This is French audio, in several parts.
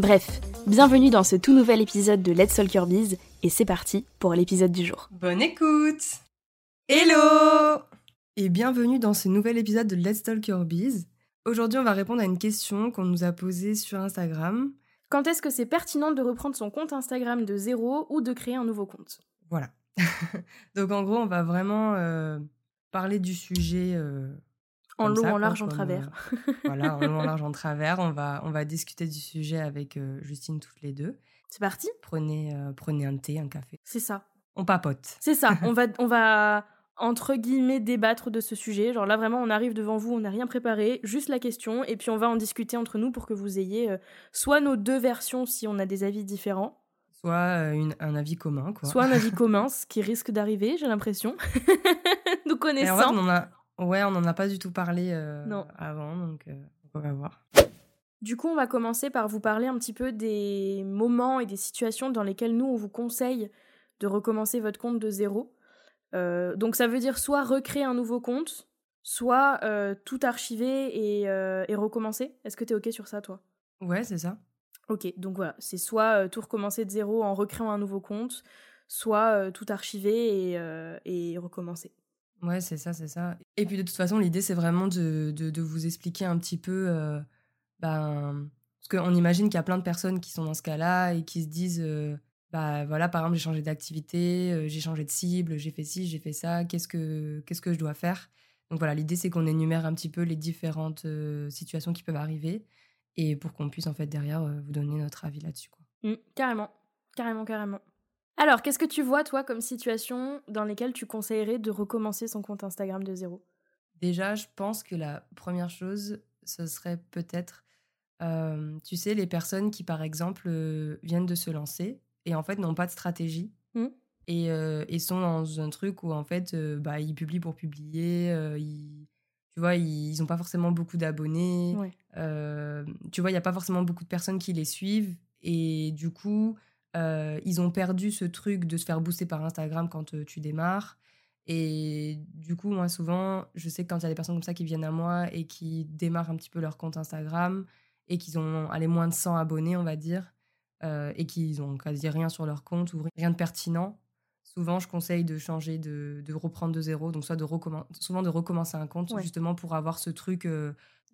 Bref, bienvenue dans ce tout nouvel épisode de Let's Talk Your Biz et c'est parti pour l'épisode du jour. Bonne écoute Hello Et bienvenue dans ce nouvel épisode de Let's Talk Your Biz. Aujourd'hui, on va répondre à une question qu'on nous a posée sur Instagram. Quand est-ce que c'est pertinent de reprendre son compte Instagram de zéro ou de créer un nouveau compte? Voilà. Donc en gros, on va vraiment euh, parler du sujet euh, en long, en large, en travers. Euh, voilà, en long, en large, en travers. On va, on va discuter du sujet avec euh, Justine toutes les deux. C'est parti prenez, euh, prenez un thé, un café. C'est ça. On papote. C'est ça. on, va, on va, entre guillemets, débattre de ce sujet. Genre là, vraiment, on arrive devant vous, on n'a rien préparé, juste la question, et puis on va en discuter entre nous pour que vous ayez soit nos deux versions si on a des avis différents. Soit une, un avis commun, quoi. Soit un avis commun, ce qui risque d'arriver, j'ai l'impression. nous connaissons. En fait, on a, Ouais, on n'en a pas du tout parlé euh, avant, donc euh, on va voir. Du coup, on va commencer par vous parler un petit peu des moments et des situations dans lesquelles nous, on vous conseille de recommencer votre compte de zéro. Euh, donc ça veut dire soit recréer un nouveau compte, soit tout archiver et, recommencer. Est-ce que tu es OK sur ça, toi? Ouais, c'est ça. Ok, donc voilà, c'est soit tout recommencer de zéro en recréant un nouveau compte, soit tout archiver et recommencer. Ouais, c'est ça, c'est ça. Et puis de toute façon, l'idée, c'est vraiment de, de, vous expliquer un petit peu. Euh, ben, parce qu'on imagine qu'il y a plein de personnes qui sont dans ce cas-là et qui se disent euh, bah voilà, par exemple, j'ai changé d'activité, euh, j'ai changé de cible, j'ai fait ci, j'ai fait ça, qu'est-ce que, qu'est-ce que je dois faire? Donc voilà, l'idée, c'est qu'on énumère un petit peu les différentes situations qui peuvent arriver et pour qu'on puisse, en fait, derrière, vous donner notre avis là-dessus. Mmh, carrément, carrément, carrément. Alors, qu'est-ce que tu vois, toi, comme situation dans lesquelles tu conseillerais de recommencer son compte Instagram de zéro? Déjà, je pense que la première chose, ce serait peut-être, euh, tu sais, les personnes qui, par exemple, euh, viennent de se lancer et en fait n'ont pas de stratégie mmh. euh, et, sont dans un truc où en fait, bah, ils publient pour publier, tu vois, ils n'ont pas forcément beaucoup d'abonnés, tu vois, il n'y a pas forcément beaucoup de personnes qui les suivent et du coup, euh, ils ont perdu ce truc de se faire booster par Instagram quand euh, tu démarres. Et du coup, moi, souvent, je sais que quand il y a des personnes comme ça qui viennent à moi et qui démarrent un petit peu leur compte Instagram et qu'ils ont allé moins de 100 abonnés, on va dire, euh, et qu'ils ont quasi rien sur leur compte ou rien de pertinent, souvent, je conseille de changer, de, de reprendre de zéro. Donc, soit de souvent de recommencer un compte, justement pour avoir ce truc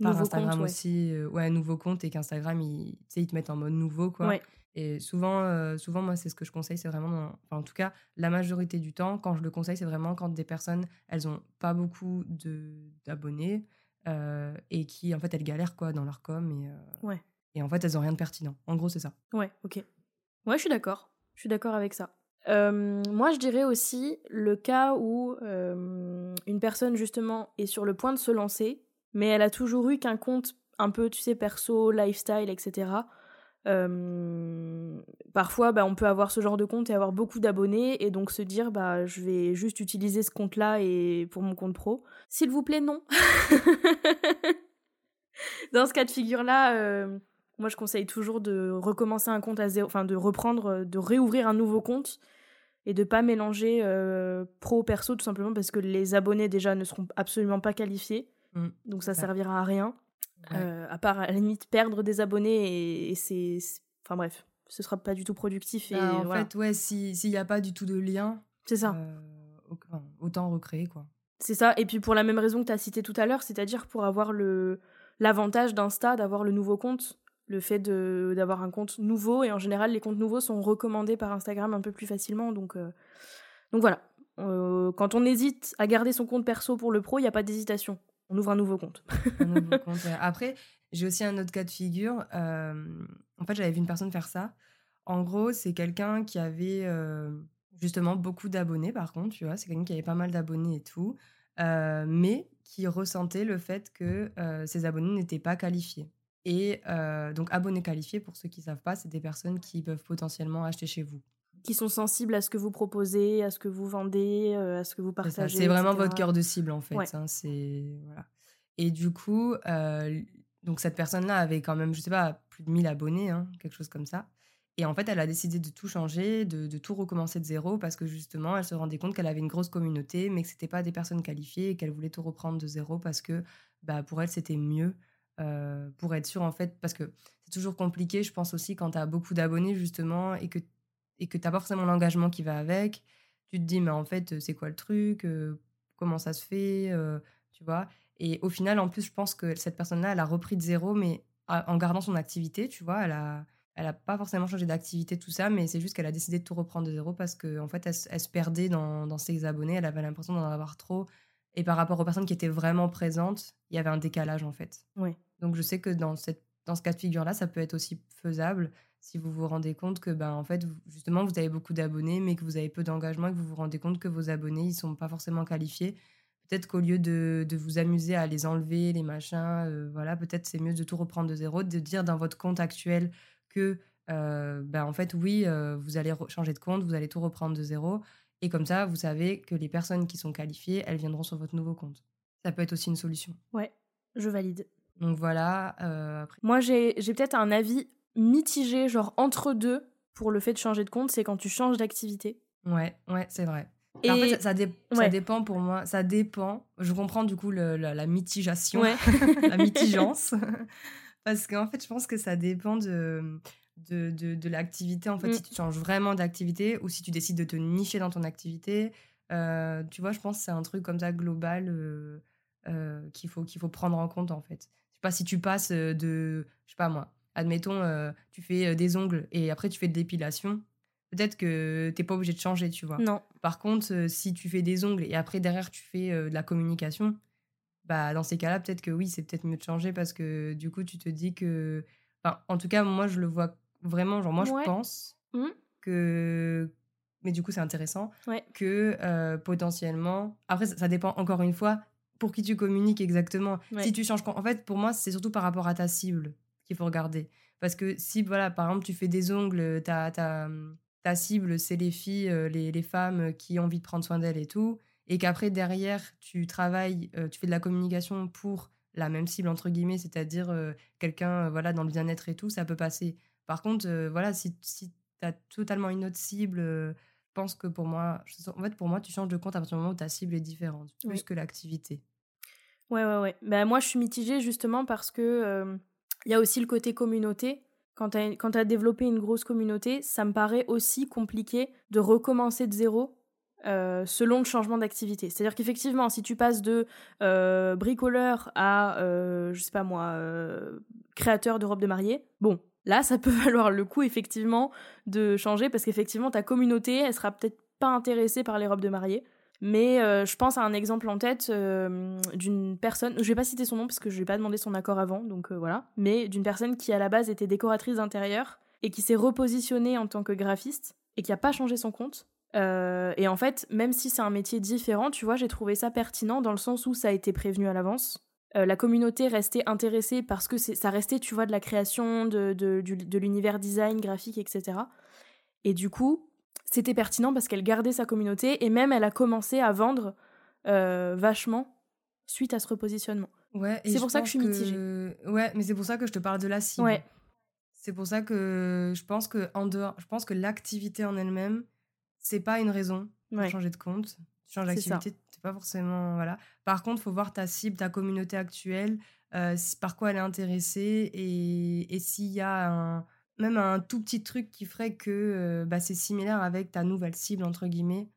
par Instagram aussi, ouais, un nouveau compte et qu'Instagram, ils, ils te mettent en mode nouveau, quoi. Et souvent, euh, souvent moi, c'est ce que je conseille, c'est vraiment, en tout cas, la majorité du temps, quand je le conseille, c'est vraiment quand des personnes, elles ont pas beaucoup d'abonnés euh, et qui, en fait, elles galèrent quoi dans leur com et, euh, ouais. et en fait, elles ont rien de pertinent. En gros, c'est ça. Ouais, ok. Ouais, je suis d'accord. Je suis d'accord avec ça. moi, je dirais aussi le cas où une personne, justement, est sur le point de se lancer, mais elle a toujours eu qu'un compte un peu, tu sais, perso, lifestyle, etc parfois, bah, on peut avoir ce genre de compte et avoir beaucoup d'abonnés et donc se dire, bah, je vais juste utiliser ce compte-là et pour mon compte pro. S'il vous plaît, non. Dans ce cas de figure-là, moi, je conseille toujours de recommencer un compte à zéro, enfin de reprendre, de réouvrir un nouveau compte et de pas mélanger pro perso tout simplement parce que les abonnés déjà ne seront absolument pas qualifiés, mmh. donc ça servira à rien. Euh, à part à la limite perdre des abonnés et, c'est enfin bref ce sera pas du tout productif et bah, en fait ouais s'il n'y a pas du tout de lien c'est ça euh, autant recréer quoi c'est ça et puis pour la même raison que tu as cité tout à l'heure c'est-à-dire pour avoir le l'avantage d'Insta d'avoir le nouveau compte le fait de d'avoir un compte nouveau et en général les comptes nouveaux sont recommandés par Instagram un peu plus facilement donc euh, donc voilà quand on hésite à garder son compte perso pour le pro, il n'y a pas d'hésitation. On ouvre un nouveau compte. Après, j'ai aussi un autre cas de figure. en fait, j'avais vu une personne faire ça. En gros, c'est quelqu'un qui avait justement beaucoup d'abonnés, par contre, tu vois. C'est quelqu'un qui avait pas mal d'abonnés et tout. mais qui ressentait le fait que ses abonnés n'étaient pas qualifiés. Et donc, abonnés qualifiés, pour ceux qui ne savent pas, c'est des personnes qui peuvent potentiellement acheter chez vous. Qui sont sensibles à ce que vous proposez, à ce que vous vendez, à ce que vous partagez. C'est vraiment votre cœur de cible, en fait. Hein, c'est voilà. Et du coup, donc cette personne-là avait quand même, je sais pas, plus de 1000 abonnés, hein, quelque chose comme ça. Et en fait, elle a décidé de tout changer, de, tout recommencer de zéro parce que justement, elle se rendait compte qu'elle avait une grosse communauté, mais que c'était pas des personnes qualifiées et qu'elle voulait tout reprendre de zéro parce que bah, pour elle, c'était mieux euh, pour être sûre en fait. Parce que c'est toujours compliqué, je pense aussi, quand tu as beaucoup d'abonnés justement et que et que tu n'as pas forcément l'engagement qui va avec. Tu te dis, mais en fait, c'est quoi le truc Comment ça se fait Tu vois? Et au final, en plus, je pense que cette personne-là, elle a repris de zéro, mais en gardant son activité, tu vois. Elle a elle n'a pas forcément changé d'activité, tout ça, mais c'est juste qu'elle a décidé de tout reprendre de zéro parce qu'en en fait, elle, se perdait dans, ses abonnés, elle avait l'impression d'en avoir trop. Et par rapport aux personnes qui étaient vraiment présentes, il y avait un décalage, en fait. Oui. Donc, je sais que dans, cette, dans ce cas de figure-là, ça peut être aussi faisable si vous vous rendez compte que, ben, en fait, justement, vous avez beaucoup d'abonnés, mais que vous avez peu d'engagement et que vous vous rendez compte que vos abonnés, ils sont pas forcément qualifiés. Peut-être qu'au lieu de, de, vous amuser à les enlever, les machins, euh, voilà, peut-être c'est mieux de tout reprendre de zéro, de dire dans votre compte actuel que, ben, en fait, oui, vous allez changer de compte, vous allez tout reprendre de zéro. Et comme ça, vous savez que les personnes qui sont qualifiées, elles viendront sur votre nouveau compte. Ça peut être aussi une solution. Ouais, je valide. Donc voilà. après... Moi, j'ai peut-être un avis mitigé, genre entre deux, pour le fait de changer de compte, c'est quand tu changes d'activité. Ouais, ouais, c'est vrai. Et... En fait, ça, ça, dépend pour moi. Ça dépend. Je comprends du coup le, la, la, mitigation, la mitigeance. Parce qu'en fait, je pense que ça dépend de, de, de, l'activité. En fait, si mmh. tu changes vraiment d'activité ou si tu décides de te nicher dans ton activité, euh, tu vois, je pense que c'est un truc comme ça global euh, euh, qu'il faut, qu'il faut prendre en compte, en fait. Je sais pas si tu passes de, je sais pas moi, admettons, tu fais des ongles et après tu fais de l'épilation. Peut-être que t'es pas obligé de changer, tu vois. Non. Par contre, si tu fais des ongles et après derrière tu fais de la communication, bah, dans ces cas-là, peut-être que oui, c'est peut-être mieux de changer parce que du coup, tu te dis que. Enfin, en tout cas, moi, je le vois vraiment. Genre, moi, je pense mmh. que. Mais du coup, c'est intéressant que potentiellement. Après, ça, dépend encore une fois pour qui tu communiques exactement. Si tu changes. En fait, pour moi, c'est surtout par rapport à ta cible qu'il faut regarder. Parce que si, voilà, par exemple, tu fais des ongles, ta, ta, ta cible, c'est les filles, euh, les, les femmes qui ont envie de prendre soin d'elles et tout et qu'après derrière tu travailles, euh, tu fais de la communication pour la même cible entre guillemets, c'est-à-dire euh, quelqu'un euh, voilà dans le bien-être et tout, ça peut passer. Par contre, voilà, si, si tu as totalement une autre cible, pense que pour moi, en fait pour moi, tu changes de compte à partir du moment où ta cible est différente, plus que l'activité. Ouais, ouais, ouais. Ben, moi, je suis mitigée justement parce que il y a aussi le côté communauté. Quand tu as, as, développé une grosse communauté, ça me paraît aussi compliqué de recommencer de zéro euh, selon le changement d'activité. C'est-à-dire qu'effectivement, si tu passes de euh, bricoleur à, euh, je sais pas moi, créateur de robes de mariée, bon, là, ça peut valoir le coup, effectivement, de changer parce qu'effectivement, ta communauté, elle sera peut-être pas intéressée par les robes de mariée. Mais je pense à un exemple en tête d'une personne, je vais pas citer son nom parce que je lui ai pas demandé son accord avant, donc voilà, mais d'une personne qui à la base était décoratrice d'intérieur et qui s'est repositionnée en tant que graphiste et qui a pas changé son compte euh, et en fait, même si c'est un métier différent, tu vois, j'ai trouvé ça pertinent dans le sens où ça a été prévenu à l'avance. Euh, la communauté restait intéressée parce que ça restait, tu vois, de la création, de, de, de l'univers design, graphique, etc. Et du coup, c'était pertinent parce qu'elle gardait sa communauté et même elle a commencé à vendre euh, vachement suite à ce repositionnement. Ouais, c'est pour ça que je suis mitigée. Ouais, mais c'est pour ça que je te parle de la cible. Ouais. C'est pour ça que je pense que en dehors, je pense que l'activité en elle-même, c'est pas une raison pour changer de compte. Tu changes d'activité, c'est pas forcément. Voilà. Par contre, il faut voir ta cible, ta communauté actuelle, euh, par quoi elle est intéressée et, et s'il y a un, même un tout petit truc qui ferait que euh, bah, c'est similaire avec ta nouvelle cible, entre guillemets.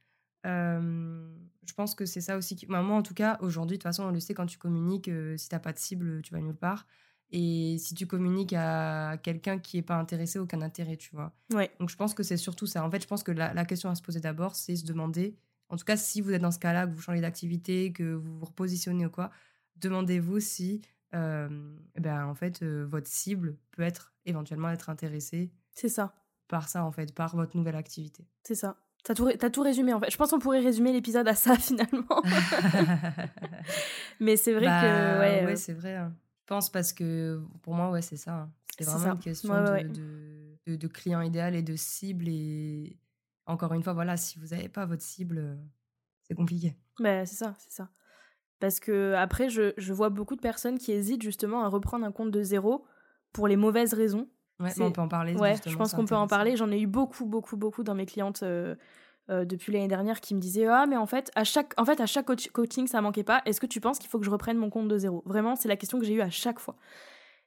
Euh, je pense que c'est ça aussi. Qui... moi, en tout cas, aujourd'hui, de toute façon, on le sait, quand tu communiques, si t'as pas de cible, tu vas nulle part. Et si tu communiques à quelqu'un qui n'est pas intéressé, aucun intérêt, tu vois. Ouais. Donc je pense que c'est surtout ça. En fait, je pense que la, question à se poser d'abord, c'est se demander en tout cas, si vous êtes dans ce cas-là, que vous changez d'activité, que vous vous repositionnez ou quoi, demandez-vous si, euh, ben, en fait, euh, votre cible peut être éventuellement être intéressée. C'est ça. Par ça, en fait, par votre nouvelle activité. C'est ça. T'as tout, as tout résumé, en fait. Je pense qu'on pourrait résumer l'épisode à ça, finalement. Mais c'est vrai que... Bah, ouais, ouais c'est vrai. Hein. Je pense parce que, pour moi, ouais, c'est ça. Hein. C'est vraiment une question de, de, de, client idéal et de cible. Et encore une fois, voilà, si vous n'avez pas votre cible, c'est compliqué. Bah, c'est ça, c'est ça. Parce que après, je, je, vois beaucoup de personnes qui hésitent justement à reprendre un compte de zéro pour les mauvaises raisons. Ouais, on peut en parler. Ouais, je pense qu'on peut en parler. J'en ai eu beaucoup, beaucoup, beaucoup dans mes clientes euh, euh, depuis l'année dernière qui me disaient ah mais en fait à chaque en fait à chaque coaching ça manquait pas. Est-ce que tu penses qu'il faut que je reprenne mon compte de zéro? Vraiment, c'est la question que j'ai eue à chaque fois.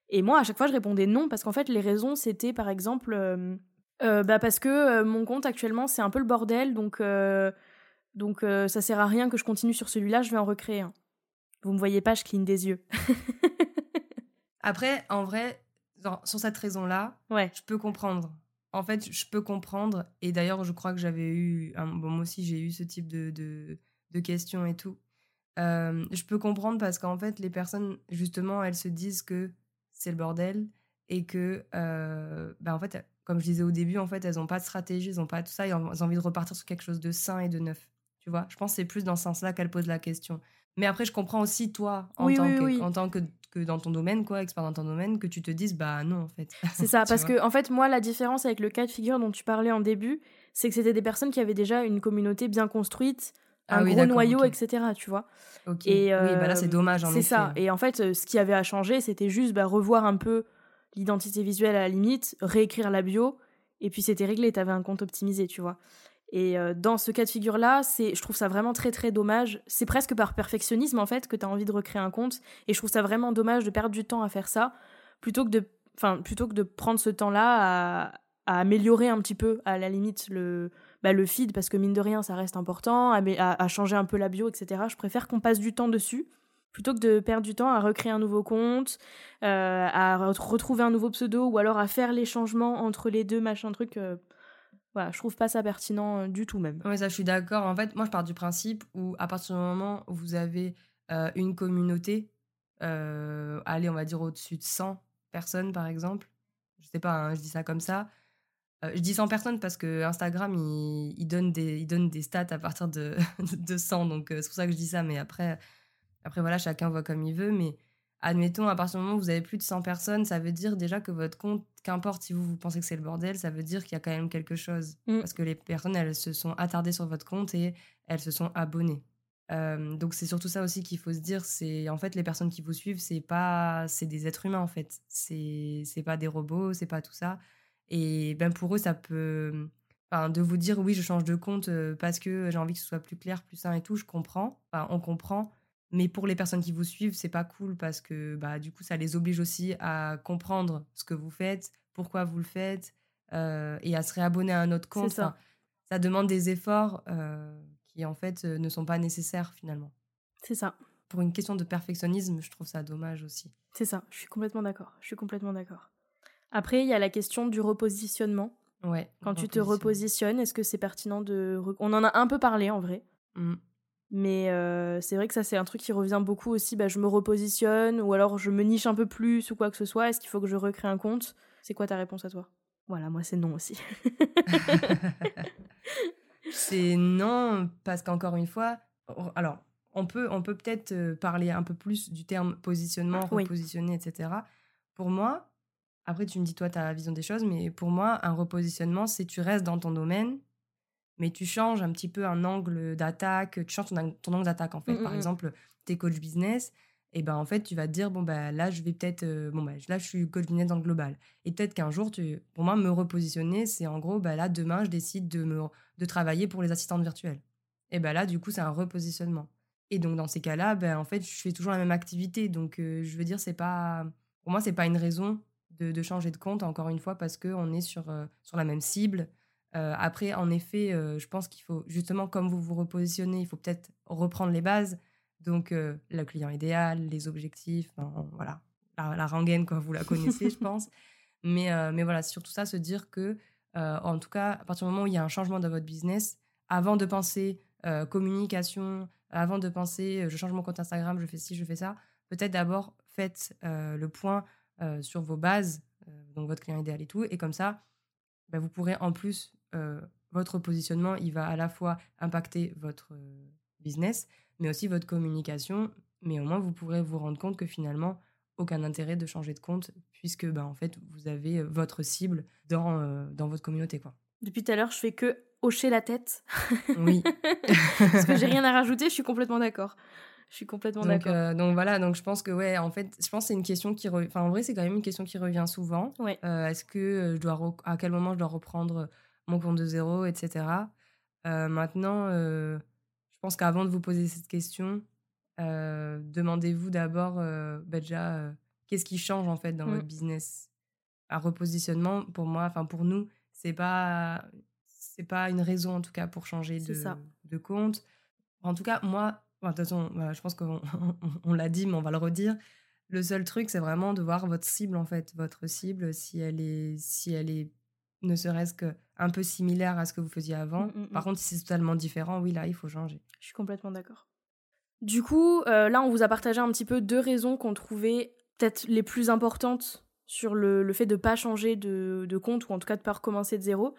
Et moi, à chaque fois, je répondais non parce qu'en fait, les raisons c'était par exemple euh, bah parce que mon compte actuellement c'est un peu le bordel donc donc ça sert à rien que je continue sur celui-là. Je vais en recréer un. Vous me voyez pas, je cligne des yeux. Après, en vrai, sur cette raison-là, ouais. je peux comprendre. En fait, je peux comprendre. Et d'ailleurs, je crois que j'avais eu. bon, moi aussi, j'ai eu ce type de, de, questions et tout. Euh, je peux comprendre parce qu'en fait, les personnes, justement, elles se disent que c'est le bordel et que, euh, bah, en fait, comme je disais au début, en fait, elles n'ont pas de stratégie, elles n'ont pas tout ça, elles ont envie de repartir sur quelque chose de sain et de neuf. Tu vois, je pense que c'est plus dans ce sens-là qu'elles posent la question. Mais après, je comprends aussi toi, en tant, que, en tant que, que, dans ton domaine, quoi, expert dans ton domaine, que tu te dises, bah non, en fait. C'est ça, parce que, en fait, moi, la différence avec le cas de figure dont tu parlais en début, c'est que c'était des personnes qui avaient déjà une communauté bien construite, ah un gros noyau, etc., tu vois? Et, oui, bah là, c'est euh, dommage, C'est ça. Et en fait, ce qui avait à changer, c'était juste bah, revoir un peu l'identité visuelle à la limite, réécrire la bio, et puis c'était réglé, t'avais un compte optimisé, tu vois. Et euh, dans ce cas de figure-là, c'est, je trouve ça vraiment très très dommage. C'est presque par perfectionnisme en fait que tu as envie de recréer un compte. Et je trouve ça vraiment dommage de perdre du temps à faire ça plutôt que de, enfin, plutôt que de prendre ce temps-là à, améliorer un petit peu à la limite le, bah, le feed parce que mine de rien ça reste important, à, à, changer un peu la bio, etc. Je préfère qu'on passe du temps dessus plutôt que de perdre du temps à recréer un nouveau compte, euh, à retrouver un nouveau pseudo ou alors à faire les changements entre les deux machin truc. Euh, voilà, je trouve pas ça pertinent euh, du tout même. Oui, ça je suis d'accord. En fait, moi je pars du principe où à partir du moment où vous avez euh, une communauté, allez, on va dire au-dessus de 100 personnes par exemple, je sais pas, hein, je dis ça comme ça. je dis 100 personnes parce que Instagram il, il, donne, des, il donne des stats à partir de, de 100, donc c'est pour ça que je dis ça. Mais après, après voilà, chacun voit comme il veut. Mais admettons, à partir du moment où vous avez plus de 100 personnes, ça veut dire déjà que votre compte, qu'importe si vous, vous pensez que c'est le bordel, ça veut dire qu'il y a quand même quelque chose. Mm. Parce que les personnes, elles se sont attardées sur votre compte et elles se sont abonnées. Euh, donc c'est surtout ça aussi qu'il faut se dire, c'est en fait les personnes qui vous suivent, c'est pas, c'est des êtres humains en fait, c'est pas des robots, c'est pas tout ça. Et ben pour eux ça peut, enfin de vous dire oui je change de compte euh, parce que j'ai envie que ce soit plus clair, plus sain et tout, je comprends, enfin on comprend, mais pour les personnes qui vous suivent, c'est pas cool parce que bah, du coup, ça les oblige aussi à comprendre ce que vous faites, pourquoi vous le faites, euh, et à se réabonner à un autre compte. Ça. ça. demande des efforts euh, qui, en fait, euh, ne sont pas nécessaires finalement. C'est ça. Pour une question de perfectionnisme, je trouve ça dommage aussi. C'est ça, je suis complètement d'accord. Je suis complètement d'accord. Après, il y a la question du repositionnement. Ouais. Quand tu te repositionnes, est-ce que c'est pertinent de. On en a un peu parlé en vrai. Mmh. Mais euh, c'est vrai que ça, c'est un truc qui revient beaucoup aussi. Bah, je me repositionne ou alors je me niche un peu plus ou quoi que ce soit. Est-ce qu'il faut que je recrée un compte? C'est quoi ta réponse à toi? Voilà, moi, c'est non aussi. c'est non, parce qu'encore une fois, alors, on peut on peut peut-être euh, parler un peu plus du terme positionnement, repositionner, etc. Pour moi, après, tu me dis toi ta vision des choses, mais pour moi, un repositionnement, c'est tu restes dans ton domaine mais tu changes un petit peu un angle d'attaque, tu changes ton, angle d'attaque en fait. Mmh, Par mmh, mmh. exemple, tu es coach business, et ben en fait, tu vas te dire, bon, bah, là, je vais peut-être, euh, bon, bah, là, je suis coach business dans le global. Et peut-être qu'un jour, tu, pour moi, me repositionner, c'est en gros, bah, là, demain, je décide de, me, de travailler pour les assistantes virtuelles. Et ben là, du coup, c'est un repositionnement. Et donc, dans ces cas-là, ben, en fait, je fais toujours la même activité. Donc, euh, je veux dire, c'est pas, pour moi, c'est pas une raison de, de, changer de compte, encore une fois, parce qu'on est sur, euh, sur la même cible. Euh, après, en effet, euh, je pense qu'il faut, justement, comme vous vous repositionnez, il faut peut-être reprendre les bases. Donc, euh, le client idéal, les objectifs, voilà, la, rengaine, quoi, vous la connaissez, je pense. Mais, mais voilà, surtout ça, se dire que, en tout cas, à partir du moment où il y a un changement dans votre business, avant de penser communication, avant de penser je change mon compte Instagram, je fais ci, je fais ça, peut-être d'abord faites le point sur vos bases, donc votre client idéal et tout, et comme ça, bah, vous pourrez en plus, votre positionnement, il va à la fois impacter votre business, mais aussi votre communication, mais au moins vous pourrez vous rendre compte que finalement, aucun intérêt de changer de compte puisque bah, en fait vous avez euh, votre cible dans, euh, dans votre communauté quoi. Depuis tout à l'heure, je fais que hocher la tête. Oui. Parce que j'ai rien à rajouter, je suis complètement d'accord. Je suis complètement d'accord. Euh, donc voilà, donc je pense que ouais, en fait, je pense c'est une question qui enfin en vrai, c'est quand même une question qui revient souvent. Ouais. est-ce que je dois à quel moment je dois reprendre mon compte de zéro, etc. maintenant je pense qu'avant de vous poser cette question, demandez-vous d'abord bah, déjà qu'est-ce qui change en fait dans votre mmh. business? Un repositionnement, pour moi, enfin pour nous, c'est pas c'est pas une raison en tout cas pour changer de, de compte. En tout cas, moi, de toute façon, je pense qu'on on, l'a dit, mais on va le redire. Le seul truc, c'est vraiment de voir votre cible en fait, votre cible, si elle est, si elle est, ne serait-ce que un peu similaire à ce que vous faisiez avant. Mmh, mmh, Par contre, si c'est totalement différent, oui, là, il faut changer. Je suis complètement d'accord. Du coup, euh, là, on vous a partagé un petit peu deux raisons qu'on trouvait peut-être les plus importantes sur le, fait de ne pas changer de, compte ou en tout cas de ne pas recommencer de zéro.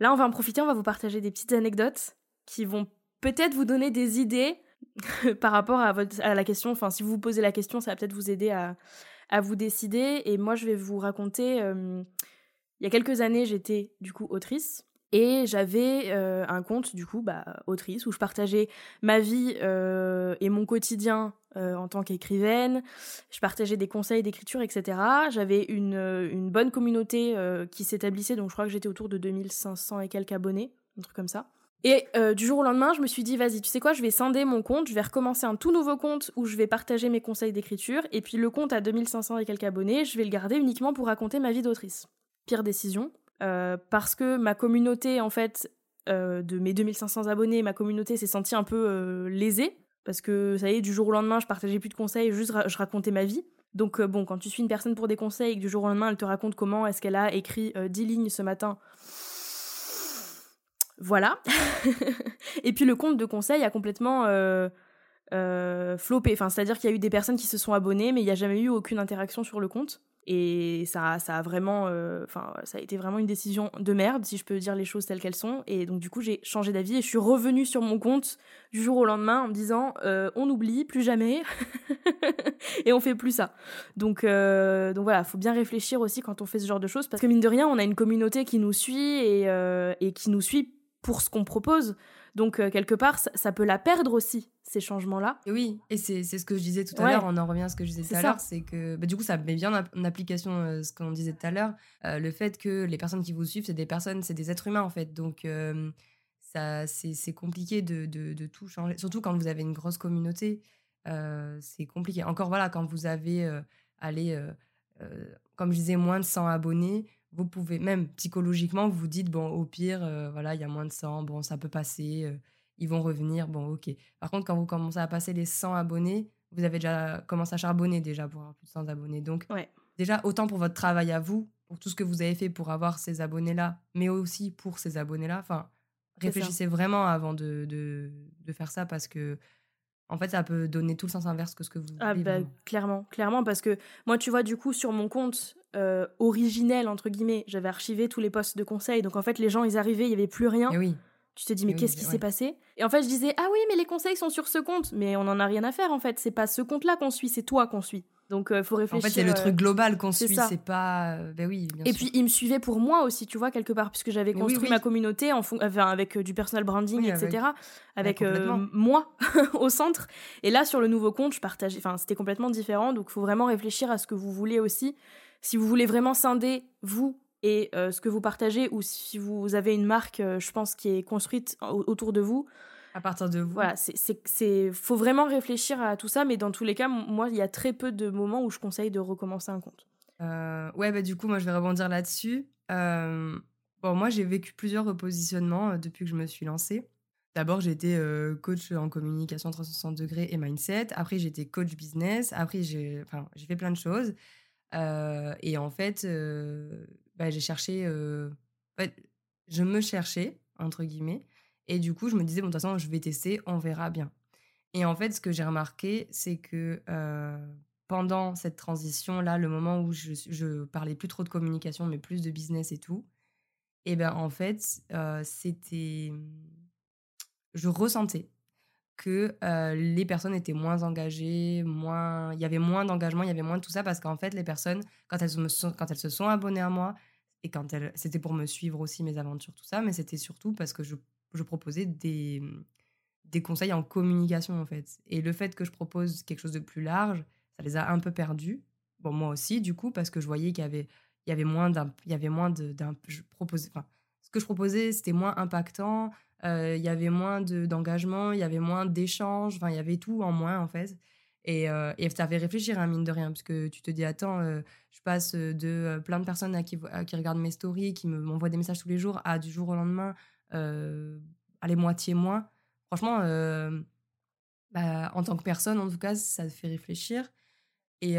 Là, on va en profiter, on va vous partager des petites anecdotes qui vont peut-être vous donner des idées par rapport à, votre, à la question. Enfin, si vous vous posez la question, ça va peut-être vous aider à, vous décider. Et moi, je vais vous raconter. Euh, il y a quelques années, j'étais du coup autrice. Et j'avais euh, un compte, du coup, bah, autrice, où je partageais ma vie euh, et mon quotidien euh, en tant qu'écrivaine. Je partageais des conseils d'écriture, etc. J'avais une, une, bonne communauté qui s'établissait, donc je crois que j'étais autour de 2500 et quelques abonnés, un truc comme ça. Et du jour au lendemain, je me suis dit, vas-y, tu sais quoi, je vais scinder mon compte, je vais recommencer un tout nouveau compte où je vais partager mes conseils d'écriture, et puis le compte à 2500 et quelques abonnés, je vais le garder uniquement pour raconter ma vie d'autrice. Pire décision, euh, parce que ma communauté, en fait, euh, de mes 2500 abonnés, ma communauté s'est sentie un peu euh, lésée, parce que ça y est, du jour au lendemain, je partageais plus de conseils, juste je racontais ma vie. Donc bon, quand tu suis une personne pour des conseils du jour au lendemain, elle te raconte comment est-ce qu'elle a écrit 10 lignes ce matin, voilà. et puis le compte de conseil a complètement flopé. Enfin, c'est-à-dire qu'il y a eu des personnes qui se sont abonnées, mais il n'y a jamais eu aucune interaction sur le compte. Et ça, a vraiment, euh, enfin, ça a été vraiment une décision de merde, si je peux dire les choses telles qu'elles sont. Et donc du coup, j'ai changé d'avis et je suis revenue sur mon compte du jour au lendemain en me disant, euh, on oublie plus jamais et on fait plus ça. Donc, euh, donc voilà, faut bien réfléchir aussi quand on fait ce genre de choses parce que mine de rien, on a une communauté qui nous suit et, et qui nous suit pour ce qu'on propose. Donc, euh, quelque part, ça, peut la perdre aussi, ces changements-là. Oui, et c'est ce que je disais tout à l'heure, on en revient à ce que je disais tout à l'heure, c'est que bah, du coup, ça met bien en application euh, ce qu'on disait tout à l'heure, euh, le fait que les personnes qui vous suivent, c'est des personnes, c'est des êtres humains en fait. Donc, ça c'est compliqué de, de, tout changer, surtout quand vous avez une grosse communauté. c'est compliqué. Encore voilà, quand vous avez, allez, comme je disais, moins de 100 abonnés, vous pouvez, même psychologiquement, vous dites, bon, au pire, euh, voilà, il y a moins de 100, bon, ça peut passer, euh, ils vont revenir, bon, ok. Par contre, quand vous commencez à passer les 100 abonnés, vous avez déjà commencé à charbonner déjà pour avoir plus de 100 abonnés. Donc, déjà, autant pour votre travail à vous, pour tout ce que vous avez fait pour avoir ces abonnés-là, mais aussi pour ces abonnés-là. Enfin, réfléchissez vraiment avant de, de, de, faire ça parce que en fait, ça peut donner tout le sens inverse que ce que vous ah bah, clairement, clairement, parce que moi, tu vois, du coup, sur mon compte euh, originel, entre guillemets, j'avais archivé tous les postes de conseil. Donc, en fait, les gens, ils arrivaient, il n'y avait plus rien. oui. Tu te dis, mais qu'est-ce qui s'est passé? Et en fait, je disais, ah oui, mais les conseils sont sur ce compte. Mais on n'en a rien à faire, en fait. C'est pas ce compte-là qu'on suit, c'est toi qu'on suit. Donc, il euh, faut réfléchir. En fait, c'est le truc euh, global qu'on suit, c'est pas. Ben oui, Et puis, il me suivait pour moi aussi, tu vois, quelque part, puisque j'avais construit ma communauté en avec du personal branding, etc. Avec, moi au centre. Et là, sur le nouveau compte, je partageais. Enfin, c'était complètement différent. Donc, il faut vraiment réfléchir à ce que vous voulez aussi. Si vous voulez vraiment scinder, vous, et euh, ce que vous partagez ou si vous avez une marque, euh, je pense, qui est construite autour de vous. À partir de vous. Voilà, c'est faut vraiment réfléchir à tout ça, mais dans tous les cas, moi, il y a très peu de moments où je conseille de recommencer un compte. Euh, ouais, bah, du coup, moi, je vais rebondir là-dessus. bon, moi, j'ai vécu plusieurs repositionnements depuis que je me suis lancée. D'abord, j'ai été coach en communication 360 degrés et mindset. Après, j'ai été coach business. Après, j'ai enfin, fait plein de choses. Et en fait, bah, j'ai cherché. je me cherchais, entre guillemets. Et du coup, je me disais, bon, de toute façon, je vais tester, on verra bien. Et en fait, ce que j'ai remarqué, c'est que pendant cette transition-là, le moment où je, parlais plus trop de communication, mais plus de business et tout, et ben en fait, c'était. Je ressentais que les personnes étaient moins engagées, moins, il y avait moins d'engagement, il y avait moins de tout ça parce qu'en fait les personnes quand elles quand elles se sont abonnées à moi et quand elles, c'était pour me suivre aussi mes aventures tout ça, mais c'était surtout parce que je, je, proposais des des conseils en communication en fait. Et le fait que je propose quelque chose de plus large, ça les a un peu perdus. Bon moi aussi du coup parce que je voyais qu'il y avait il y avait moins d'un il y avait moins d'un je proposais enfin ce que je proposais c'était moins impactant euh, il y avait moins d'engagement, il y avait moins d'échanges, enfin, il y avait tout en moins, en fait. Et, euh, ça fait réfléchir, hein, mine de rien, parce que tu te dis, attends, euh, je passe de plein de personnes qui, regardent mes stories, qui m'envoient des messages tous les jours, à du jour au lendemain, à les moitié moins. Franchement, bah, en tant que personne, en tout cas, ça fait réfléchir. Et,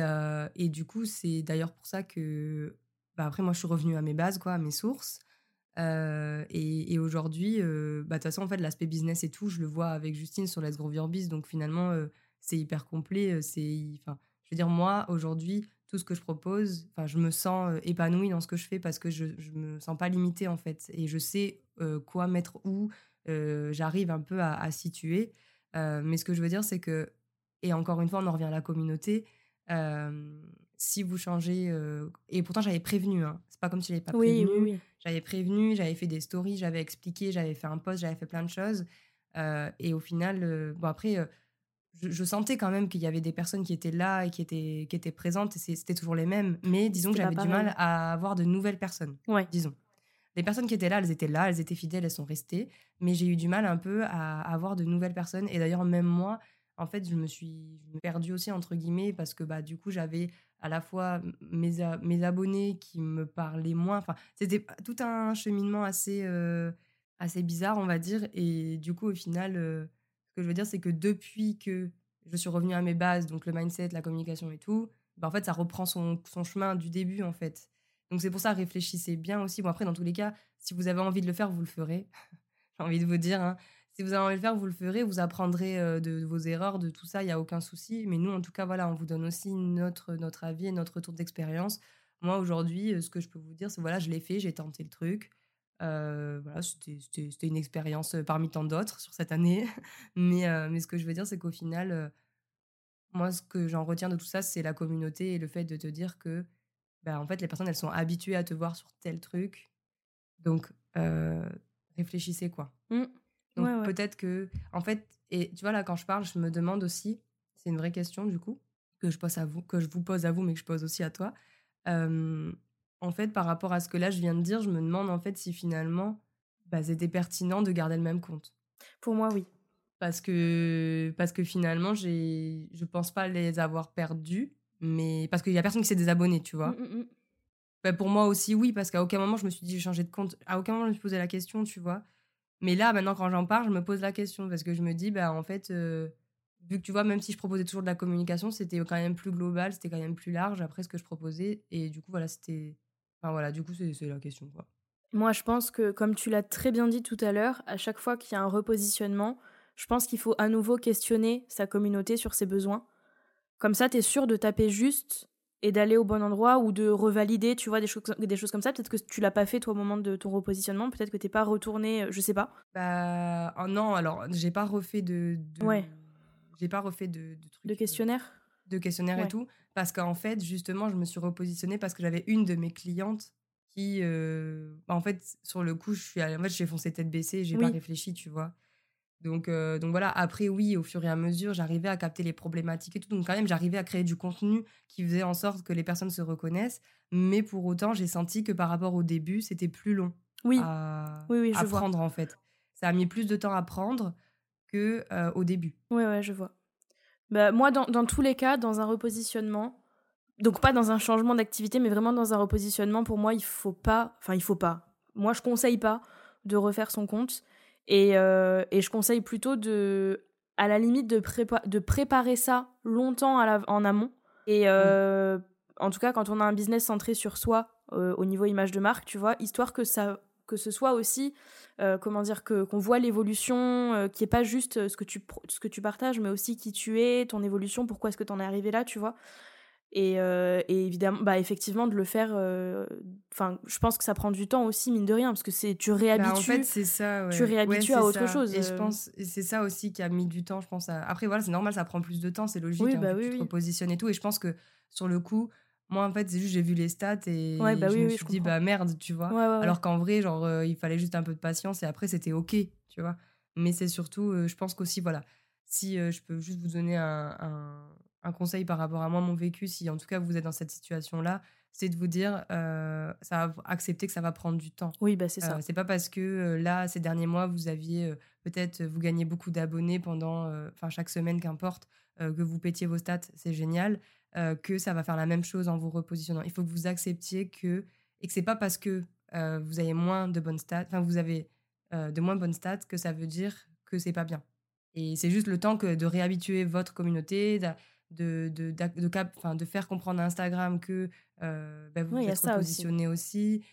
et du coup, c'est d'ailleurs pour ça que, bah, après, moi, je suis revenue à mes bases, quoi, à mes sources. Euh, et, aujourd'hui, euh, bah, de toute façon, en fait, l'aspect business et tout, je le vois avec Justine sur Let's Grow Your Biz. Donc finalement, euh, c'est hyper complet. C'est, enfin, je veux dire, moi, aujourd'hui, tout ce que je propose, enfin, je me sens épanouie dans ce que je fais parce que je, je me sens pas limitée, en fait. Et je sais quoi mettre où. J'arrive un peu à, à situer. mais ce que je veux dire, c'est que, et encore une fois, on en revient à la communauté si vous changez. Et pourtant, j'avais prévenu. Hein. C'est pas comme si je n'avais pas prévenu. Oui, J'avais prévenu, j'avais fait des stories, j'avais expliqué, j'avais fait un post, j'avais fait plein de choses. et au final, bon, après, je, sentais quand même qu'il y avait des personnes qui étaient là et qui étaient, qui étaient présentes. Et c'était toujours les mêmes. Mais disons que j'avais du mal à avoir de nouvelles personnes. Ouais. Disons. Les personnes qui étaient là, elles étaient là, elles étaient fidèles, elles sont restées. Mais j'ai eu du mal un peu à avoir de nouvelles personnes. Et d'ailleurs, même moi, en fait, je me suis perdue aussi, entre guillemets, parce que bah, du coup, j'avais à la fois mes, abonnés qui me parlaient moins. Enfin, c'était tout un cheminement assez, euh, bizarre, on va dire. Et du coup, au final, euh, ce que je veux dire, c'est que depuis que je suis revenue à mes bases, donc le mindset, la communication et tout, bah, en fait, ça reprend son, son chemin du début, en fait. Donc c'est pour ça, réfléchissez bien aussi. Bon, après, dans tous les cas, si vous avez envie de le faire, vous le ferez. J'ai envie de vous dire. Hein. Si vous avez envie de le faire, vous le ferez. Vous apprendrez euh, de, vos erreurs, de tout ça. Il n'y a aucun souci. Mais nous, en tout cas, voilà, on vous donne aussi notre, avis et notre retour d'expérience. Moi, aujourd'hui, euh, ce que je peux vous dire, c'est voilà, je l'ai fait, j'ai tenté le truc. Euh, voilà, c'était une expérience parmi tant d'autres sur cette année. mais, mais ce que je veux dire, c'est qu'au final, moi, ce que j'en retiens de tout ça, c'est la communauté et le fait de te dire que, bah, en fait, les personnes, elles sont habituées à te voir sur tel truc. Donc, réfléchissez, quoi. Mmh. Donc peut-être que, en fait, et tu vois là quand je parle, je me demande aussi, c'est une vraie question du coup que je pose à vous, que je vous pose à vous, mais que je pose aussi à toi. en fait, par rapport à ce que là je viens de dire, je me demande en fait si finalement, bah, c'était pertinent de garder le même compte. Pour moi, oui. Parce que, parce que finalement, j'ai, je pense pas les avoir perdus, mais parce qu'il y a personne qui s'est désabonné, tu vois. Mmh, mmh, bah, pour moi aussi, oui, parce qu'à aucun moment je me suis dit j'ai changé de compte. À aucun moment je me suis posé la question, tu vois. Mais là, maintenant, quand j'en parle, je me pose la question parce que je me dis, bah, en fait, euh, vu que tu vois, même si je proposais toujours de la communication, c'était quand même plus global, c'était quand même plus large après ce que je proposais. Et du coup, voilà, c'était. Enfin, voilà, du coup, c'est la question, quoi. Moi, je pense que, comme tu l'as très bien dit tout à l'heure, à chaque fois qu'il y a un repositionnement, je pense qu'il faut à nouveau questionner sa communauté sur ses besoins. Comme ça, tu es sûr de taper juste et d'aller au bon endroit ou de revalider, tu vois, des choses, des choses comme ça. Peut-être que tu l'as pas fait toi au moment de ton repositionnement, peut-être que t'es pas retourné, euh, je sais pas. Bah oh non, alors j'ai pas refait de, ouais. j'ai pas refait de, de trucs de questionnaires, de questionnaires et tout, parce qu'en fait justement je me suis repositionnée parce que j'avais une de mes clientes qui, euh, bah, en fait sur le coup je suis, en fait j'ai foncé tête baissée, j'ai pas réfléchi, tu vois. Donc, euh, donc voilà, après, oui, au fur et à mesure, j'arrivais à capter les problématiques et tout. Donc, quand même, j'arrivais à créer du contenu qui faisait en sorte que les personnes se reconnaissent. Mais pour autant, j'ai senti que par rapport au début, c'était plus long oui. à, oui, oui, je prendre, en fait. Ça a mis plus de temps à prendre que euh, au début. Oui, ouais, je vois. Bah, moi, dans, dans, tous les cas, dans un repositionnement, donc pas dans un changement d'activité, mais vraiment dans un repositionnement, pour moi, il faut pas, enfin, il faut pas. Moi, je conseille pas de refaire son compte. Et, euh, et, je conseille plutôt de, à la limite, de, préparer ça longtemps en amont. Et euh, en tout cas, quand on a un business centré sur soi, euh, au niveau image de marque, tu vois, histoire que ça que ce soit aussi, comment dire, que qu'on voit l'évolution, qui est pas juste ce que tu ce que tu partages, mais aussi qui tu es, ton évolution, pourquoi est-ce que tu en es arrivé là, tu vois. Et, et, évidemment, bah effectivement, de le faire. Enfin, je pense que ça prend du temps aussi, mine de rien, parce que c'est tu réhabitues. Bah, en fait, c'est ça. Tu réhabitues à autre chose. Et je pense, c'est ça aussi qui a mis du temps, je pense. Après, voilà, c'est normal, ça prend plus de temps, c'est logique. Oui, hein, bah, oui, tu te repositionnes et tout. Et je pense que sur le coup, moi, en fait, c'est juste j'ai vu les stats et bah je me suis dit, bah merde, tu vois. Alors qu'en vrai, genre, euh, il fallait juste un peu de patience et après, c'était OK, tu vois. Mais c'est surtout, euh, je pense qu'aussi, voilà, si euh, je peux juste vous donner un, un, conseil par rapport à moi, mon vécu, si en tout cas vous êtes dans cette situation-là, c'est de vous dire, ça va accepter que ça va prendre du temps. Oui, bah c'est ça. c'est pas parce que là, ces derniers mois, vous aviez peut-être, vous gagnez beaucoup d'abonnés pendant, enfin, chaque semaine, qu'importe, que vous pétiez vos stats, c'est génial. Euh, que ça va faire la même chose en vous repositionnant. Il faut que vous acceptiez que et que c'est pas parce que euh, vous avez moins de bonnes stats, enfin vous avez euh, de moins bonnes stats que ça veut dire que c'est pas bien. Et c'est juste le temps que de réhabituer votre communauté, de, de, de, cap, de faire comprendre à Instagram que bah, vous êtes repositionné aussi.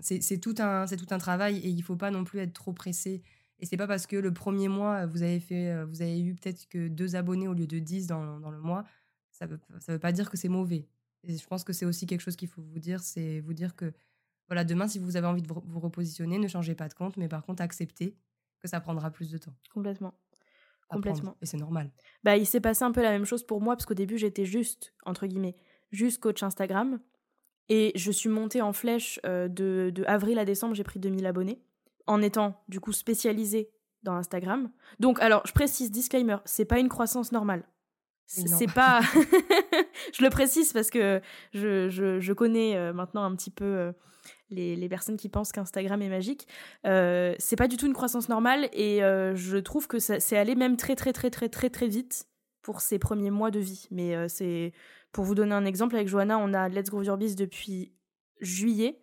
c'est tout, un, tout un travail et il faut pas non plus être trop pressé. Et c'est pas parce que le premier mois, vous avez, fait, vous avez eu peut-être que deux abonnés au lieu de 10 dans, dans le mois, ça veut, ça veut pas dire que c'est mauvais. Et je pense que c'est aussi quelque chose qu'il faut vous dire, c'est vous dire que voilà, demain, si vous avez envie de vous repositionner, ne changez pas de compte, mais par contre, acceptez que ça prendra plus de temps. Complètement. Complètement. Et c'est normal. Bah, il s'est passé un peu la même chose pour moi, parce qu'au début, j'étais juste, entre guillemets, juste coach Instagram. Et je suis montée en flèche euh, de, de, avril à décembre, j'ai pris 2000 abonnés, en étant du coup spécialisée dans Instagram. Donc, alors, je précise, disclaimer, c'est pas une croissance normale. C'est pas. je le précise parce que je, je, je connais euh, maintenant un petit peu euh, les, les, personnes qui pensent qu'Instagram est magique. Euh, c'est pas du tout une croissance normale et je trouve que c'est allé même très, très, très, très, très, très vite pour ces premiers mois de vie. Mais c'est. Pour vous donner un exemple, avec Johanna, on a Let's Grow Your Biz depuis juillet.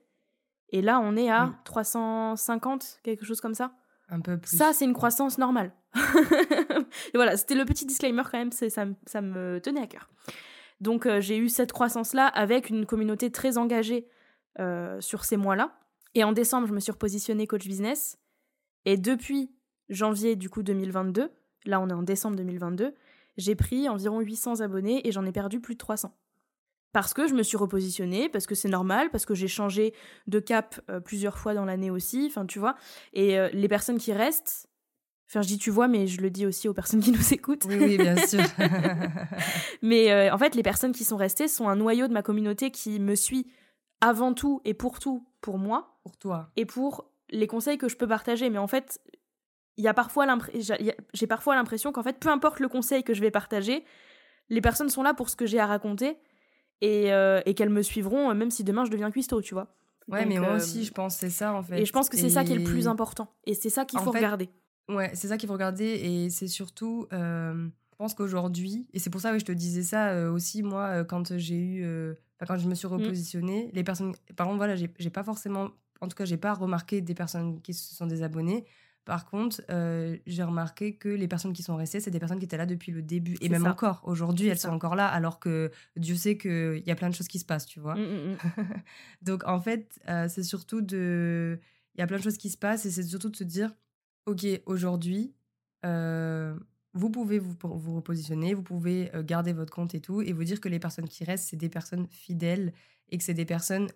Et là, on est à 350, quelque chose comme ça. Un peu plus. Ça, c'est une croissance normale. voilà, c'était le petit disclaimer quand même, ça, ça me tenait à cœur. Donc euh, j'ai eu cette croissance-là avec une communauté très engagée euh, sur ces mois-là. Et en décembre, je me suis repositionnée coach business. Et depuis janvier du coup 2022, là on est en décembre 2022, j'ai pris environ 800 abonnés et j'en ai perdu plus de 300 parce que je me suis repositionnée, parce que c'est normal, parce que j'ai changé de cap euh, plusieurs fois dans l'année aussi, enfin tu vois. Et euh, les personnes qui restent, enfin je dis tu vois, mais je le dis aussi aux personnes qui nous écoutent. Oui, oui bien sûr. mais euh, en fait, les personnes qui sont restées sont un noyau de ma communauté qui me suit avant tout et pour tout pour moi. Pour toi. Et pour les conseils que je peux partager. Mais en fait, il y a parfois j'ai parfois l'impression qu'en fait, peu importe le conseil que je vais partager, les personnes sont là pour ce que j'ai à raconter et, euh, et qu'elles me suivront euh, même si demain je deviens cuistot, tu vois. Ouais, mais moi euh, aussi, je pense c'est ça en fait. Et je pense que c'est ça qui est le plus important. Et c'est ça qu'il faut regarder. Ouais, c'est ça qu'il faut regarder. Et c'est surtout, je pense qu'aujourd'hui, et c'est pour ça que je te disais ça aussi, moi, quand j'ai eu. quand je me suis mmh. repositionnée, les personnes. Par contre, voilà, j'ai pas forcément. En tout cas, j'ai pas remarqué des personnes qui se sont désabonnées. Par contre, euh, j'ai remarqué que les personnes qui sont restées, c'est des personnes qui étaient là depuis le début. Et même encore, aujourd'hui, elles sont encore là, alors que Dieu sait qu'il y a plein de choses qui se passent, tu vois. Mmh, mmh, mmh. Donc, en fait, euh, c'est surtout de... Il y a plein de choses qui se passent et c'est surtout de se dire, OK, aujourd'hui, euh, vous pouvez vous, vous repositionner, vous pouvez garder votre compte et tout, et vous dire que les personnes qui restent, c'est des personnes fidèles et que c'est des personnes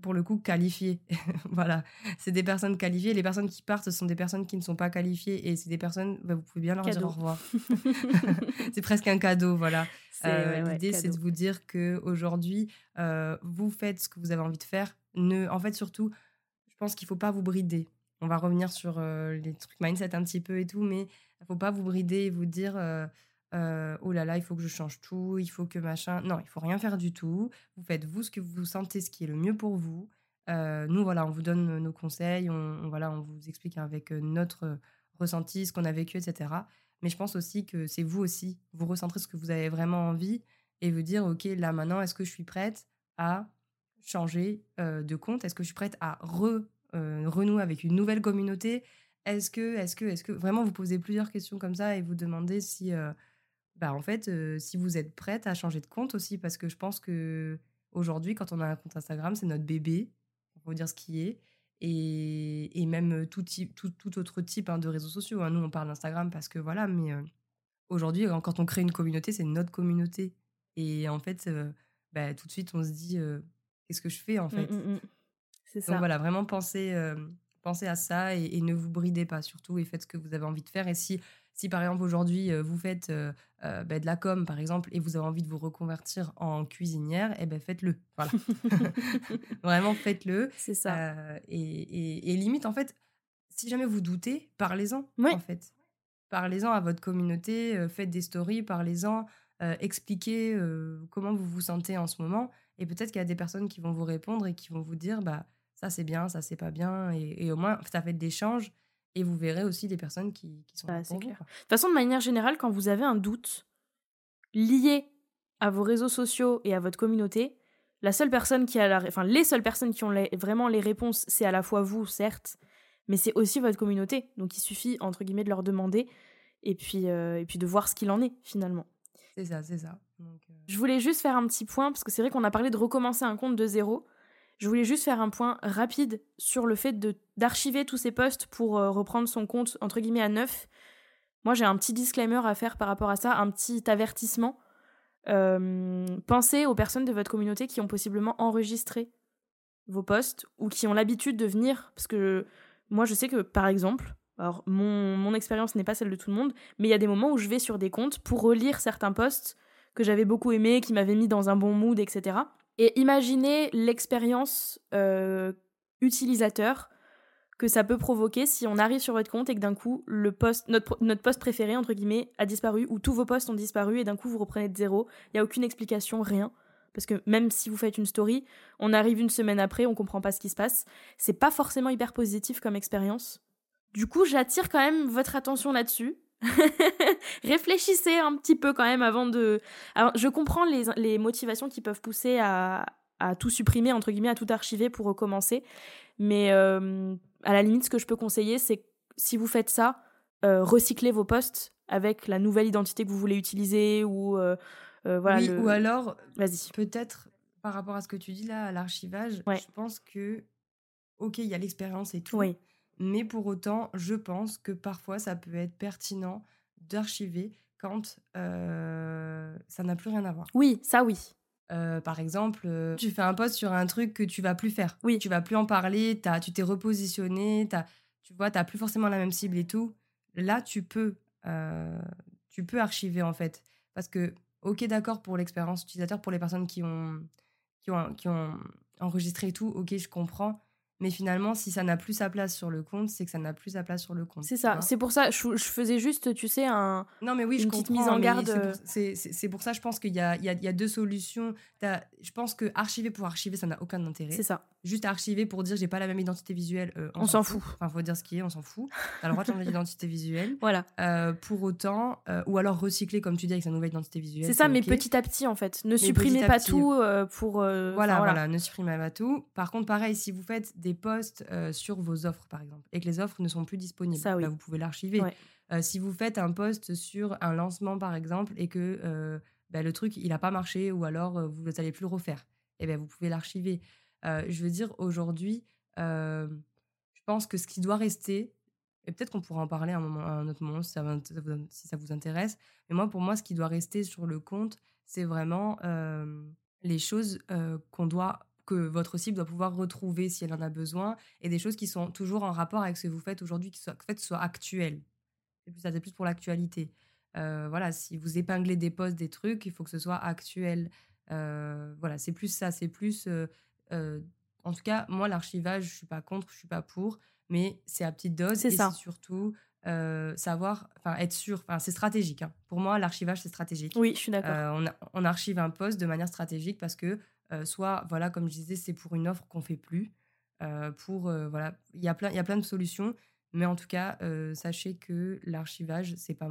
pour le coup qualifiées. voilà, c'est des personnes qualifiées. Les personnes qui partent, ce sont des personnes qui ne sont pas qualifiées et c'est des personnes, bah, vous pouvez bien leur dire au revoir. c'est presque un cadeau, voilà. Euh, l'idée, c'est de vous dire que aujourd'hui, euh, vous faites ce que vous avez envie de faire. Ne, en fait, surtout, je pense qu'il faut pas vous brider. On va revenir sur euh, les trucs mindset un petit peu et tout, mais il faut pas vous brider et vous dire euh, oh là là, il faut que je change tout, il faut que machin. Non, il faut rien faire du tout. Vous faites vous ce que vous sentez, ce qui est le mieux pour vous. Euh, nous, voilà, on vous donne nos conseils, on, voilà, on vous explique avec euh, notre ressenti, ce qu'on a vécu, etc. Mais je pense aussi que c'est vous aussi, vous recentrez ce que vous avez vraiment envie et vous dire, OK, là maintenant, est-ce que je suis prête à changer de compte? Est-ce que je suis prête à re, renouer avec une nouvelle communauté? Est-ce que, est-ce que, est-ce que vraiment vous posez plusieurs questions comme ça et vous demandez si bah en fait, si vous êtes prête à changer de compte aussi, parce que je pense que aujourd'hui, quand on a un compte Instagram, c'est notre bébé, pour vous dire ce qui est. et, et même tout, type, tout, tout autre type hein, de réseaux sociaux. Hein. Nous, on parle d'Instagram parce que voilà, mais aujourd'hui, quand on crée une communauté, c'est notre communauté. Et en fait, bah, tout de suite, on se dit qu'est-ce que je fais en mmh, fait? mmh, mmh. C'est ça. Donc voilà, vraiment pensez, pensez à ça et, ne vous bridez pas surtout et faites ce que vous avez envie de faire. Et si, si par exemple aujourd'hui vous faites bah, de la com par exemple et vous avez envie de vous reconvertir en cuisinière, eh ben faites-le. Voilà. vraiment faites-le. C'est ça. Et, et, limite en fait, si jamais vous doutez, parlez-en en fait. Parlez-en à votre communauté, faites des stories, parlez-en, expliquez comment vous vous sentez en ce moment. Et peut-être qu'il y a des personnes qui vont vous répondre et qui vont vous dire bah ça c'est bien, ça c'est pas bien. Et, au moins, ça fait d'échanges. Et vous verrez aussi des personnes qui, qui sont bah, clair. De toute façon, de manière générale, quand vous avez un doute lié à vos réseaux sociaux et à votre communauté, la seule personne qui a la, enfin les seules personnes qui ont vraiment les réponses, c'est à la fois vous, certes, mais c'est aussi votre communauté. Donc il suffit entre guillemets de leur demander et puis euh, et puis de voir ce qu'il en est finalement. C'est ça, c'est ça. Euh, Je voulais juste faire un petit point, parce que c'est vrai qu'on a parlé de recommencer un compte de zéro. Je voulais juste faire un point rapide sur le fait d'archiver tous ces posts pour euh, reprendre son compte entre guillemets à neuf. Moi, j'ai un petit disclaimer à faire par rapport à ça, un petit avertissement. Pensez aux personnes de votre communauté qui ont possiblement enregistré vos posts ou qui ont l'habitude de venir. Parce que moi, je sais que, par exemple, alors, mon, mon expérience n'est pas celle de tout le monde, mais il y a des moments où je vais sur des comptes pour relire certains posts que j'avais beaucoup aimés, qui m'avaient mis dans un bon mood, etc. Et imaginez l'expérience euh, utilisateur que ça peut provoquer si on arrive sur votre compte et que d'un coup, le post, notre, notre post préféré, entre guillemets, a disparu, ou tous vos posts ont disparu et d'un coup vous reprenez de zéro. Il n'y a aucune explication, rien. Parce que même si vous faites une story, on arrive une semaine après, on comprend pas ce qui se passe. C'est pas forcément hyper positif comme expérience. Du coup, j'attire quand même votre attention là-dessus. Réfléchissez un petit peu quand même avant de... Alors, je comprends les, motivations qui peuvent pousser à, tout supprimer, entre guillemets, à tout archiver pour recommencer. Mais euh, à la limite, ce que je peux conseiller, c'est si vous faites ça, euh, recyclez vos posts avec la nouvelle identité que vous voulez utiliser ou euh, voilà. Oui, ou alors. Peut-être par rapport à ce que tu dis là, à l'archivage, je pense que, ok, il y a l'expérience et tout. Oui. Mais pour autant, je pense que parfois, ça peut être pertinent d'archiver quand euh, ça n'a plus rien à voir. Oui, ça oui. Euh, par exemple, euh, tu fais un post sur un truc que tu vas plus faire. Oui. Tu vas plus en parler, as, tu t'es repositionné, as, tu vois, tu plus forcément la même cible et tout. Là, tu peux, tu peux archiver en fait. Parce que, ok, d'accord pour l'expérience utilisateur, pour les personnes qui ont, qui ont, qui ont enregistré et tout, ok, je comprends. Mais finalement, si ça n'a plus sa place sur le compte, c'est que ça n'a plus sa place sur le compte. C'est ça. C'est pour ça, je, je, faisais juste, tu sais, un, non, mais oui, une petite mise en garde. C'est pour, pour, ça, je pense qu'il y a, il y, a, y a, deux solutions. je pense que archiver pour archiver, ça n'a aucun intérêt. C'est ça. Juste archiver pour dire j'ai pas la même identité visuelle. Euh, on, s'en fout. Enfin, faut dire ce qui est, on s'en fout. T'as le droit de changer d'identité visuelle. Voilà. Euh, pour autant, euh, ou alors recycler, comme tu dis, avec sa nouvelle identité visuelle. C'est ça, mais petit à petit, en fait. Ne supprimez pas tout pour. Voilà, voilà, voilà, ne supprimez pas tout. Par contre, pareil, si vous faites des posts sur vos offres, par exemple, et que les offres ne sont plus disponibles, Ça, bah, vous pouvez l'archiver. si vous faites un post sur un lancement, par exemple, et que bah, le truc, il n'a pas marché, ou alors vous n'allez plus le refaire, eh ben, vous pouvez l'archiver. Je veux dire, aujourd'hui, je pense que ce qui doit rester, et peut-être qu'on pourra en parler à un, moment, un autre moment si ça, vous, intéresse, mais moi, pour moi, ce qui doit rester sur le compte, c'est vraiment les choses qu'on doit que votre cible doit pouvoir retrouver si elle en a besoin, et des choses qui sont toujours en rapport avec ce que vous faites aujourd'hui, qui soient, en fait, actuelles. C'est plus, pour l'actualité. Euh, voilà, si vous épinglez des posts, des trucs, il faut que ce soit actuel. Euh, voilà, c'est plus ça, c'est plus. Euh, en tout cas, moi, l'archivage, je suis pas contre, je suis pas pour, mais c'est à petite dose. C'est ça. surtout savoir, enfin, être sûr. Enfin, c'est stratégique. Hein. Pour moi, l'archivage, c'est stratégique. Oui, je suis d'accord. On, on, archive un post de manière stratégique parce que euh, soit, voilà, comme je disais, c'est pour une offre qu'on fait plus. Euh, pour, euh, voilà, il y a plein, il y a plein de solutions. Mais en tout cas, sachez que l'archivage, c'est pas,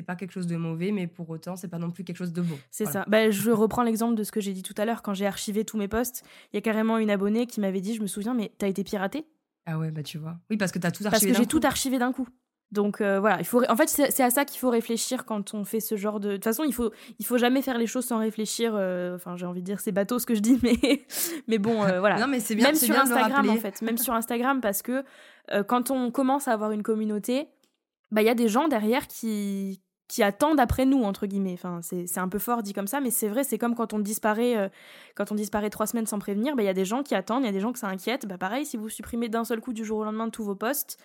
c'est pas quelque chose de mauvais, mais pour autant, c'est pas non plus quelque chose de bon. C'est ça. Bah, je reprends l'exemple de ce que j'ai dit tout à l'heure. Quand j'ai archivé tous mes posts, il y a carrément une abonnée qui m'avait dit, je me souviens, mais t'as été piraté? Ah ouais, bah tu vois. Oui, parce que t'as tout archivé. Parce que j'ai tout archivé d'un coup. Donc euh, voilà, il faut en fait c'est à ça qu'il faut réfléchir quand on fait ce genre de. De toute façon, il faut il faut jamais faire les choses sans réfléchir. Euh, enfin, j'ai envie de dire c'est bateau ce que je dis, mais mais bon euh, voilà. non mais c'est bien. Même sur bien Instagram en fait, même sur Instagram parce que quand on commence à avoir une communauté, bah il y a des gens derrière qui qui attendent après nous entre guillemets. Enfin c'est un peu fort dit comme ça, mais c'est vrai. C'est comme quand on disparaît quand on disparaît trois semaines sans prévenir, bah il y a des gens qui attendent, il y a des gens que ça inquiète. Bah pareil, si vous supprimez d'un seul coup du jour au lendemain tous vos posts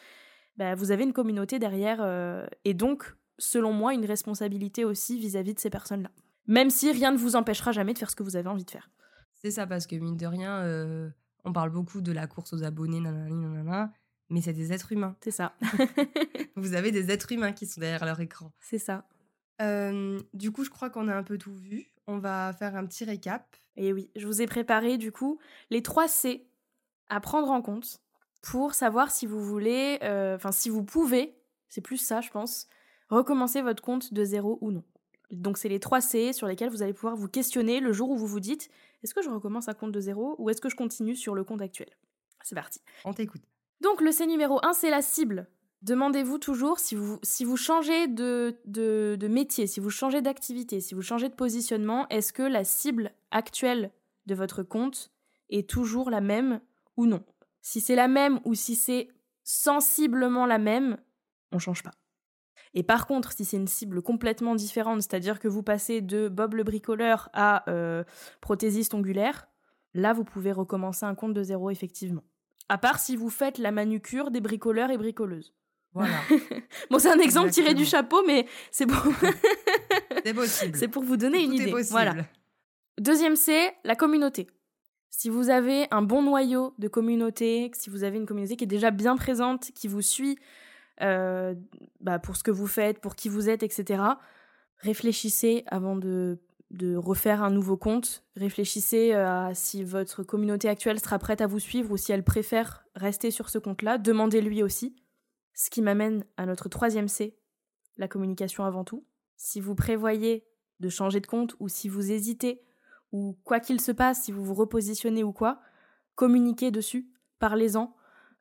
bah, vous avez une communauté derrière euh, et donc, selon moi, une responsabilité aussi vis-à-vis de ces personnes-là. Même si rien ne vous empêchera jamais de faire ce que vous avez envie de faire. C'est ça, parce que mine de rien, euh, on parle beaucoup de la course aux abonnés, nanana, mais c'est des êtres humains. C'est ça. vous avez des êtres humains qui sont derrière leur écran. C'est ça. Euh, du coup, je crois qu'on a un peu tout vu. On va faire un petit récap. Et oui, je vous ai préparé du coup les trois C à prendre en compte pour savoir si vous voulez, euh, enfin si vous pouvez, c'est plus ça je pense, recommencer votre compte de zéro ou non. Donc c'est les trois C sur lesquels vous allez pouvoir vous questionner le jour où vous vous dites est-ce que je recommence un compte de zéro ou est-ce que je continue sur le compte actuel? C'est parti. On t'écoute. Donc le C numéro 1 c'est la cible. Demandez-vous toujours si vous, changez de, métier, si vous changez d'activité, si vous changez de positionnement, est-ce que la cible actuelle de votre compte est toujours la même ou non? Si c'est la même ou si c'est sensiblement la même, on change pas. Et par contre, si c'est une cible complètement différente, c'est-à-dire que vous passez de Bob le bricoleur à euh, prothésiste ongulaire, là vous pouvez recommencer un compte de zéro effectivement. À part si vous faites la manucure des bricoleurs et bricoleuses. Voilà. bon, c'est un exemple tiré du chapeau, mais c'est pour. c'est pour vous donner une idée. Possible. Voilà. Deuxième C, la communauté. Si vous avez un bon noyau de communauté, si vous avez une communauté qui est déjà bien présente, qui vous suit euh, bah, pour ce que vous faites, pour qui vous êtes, etc., réfléchissez avant de, de refaire un nouveau compte. Réfléchissez à si votre communauté actuelle sera prête à vous suivre ou si elle préfère rester sur ce compte-là. Demandez-lui aussi. Ce qui m'amène à notre troisième C, la communication avant tout. Si vous prévoyez de changer de compte ou si vous hésitez ou quoi qu'il se passe, si vous vous repositionnez ou quoi, communiquez dessus, parlez-en,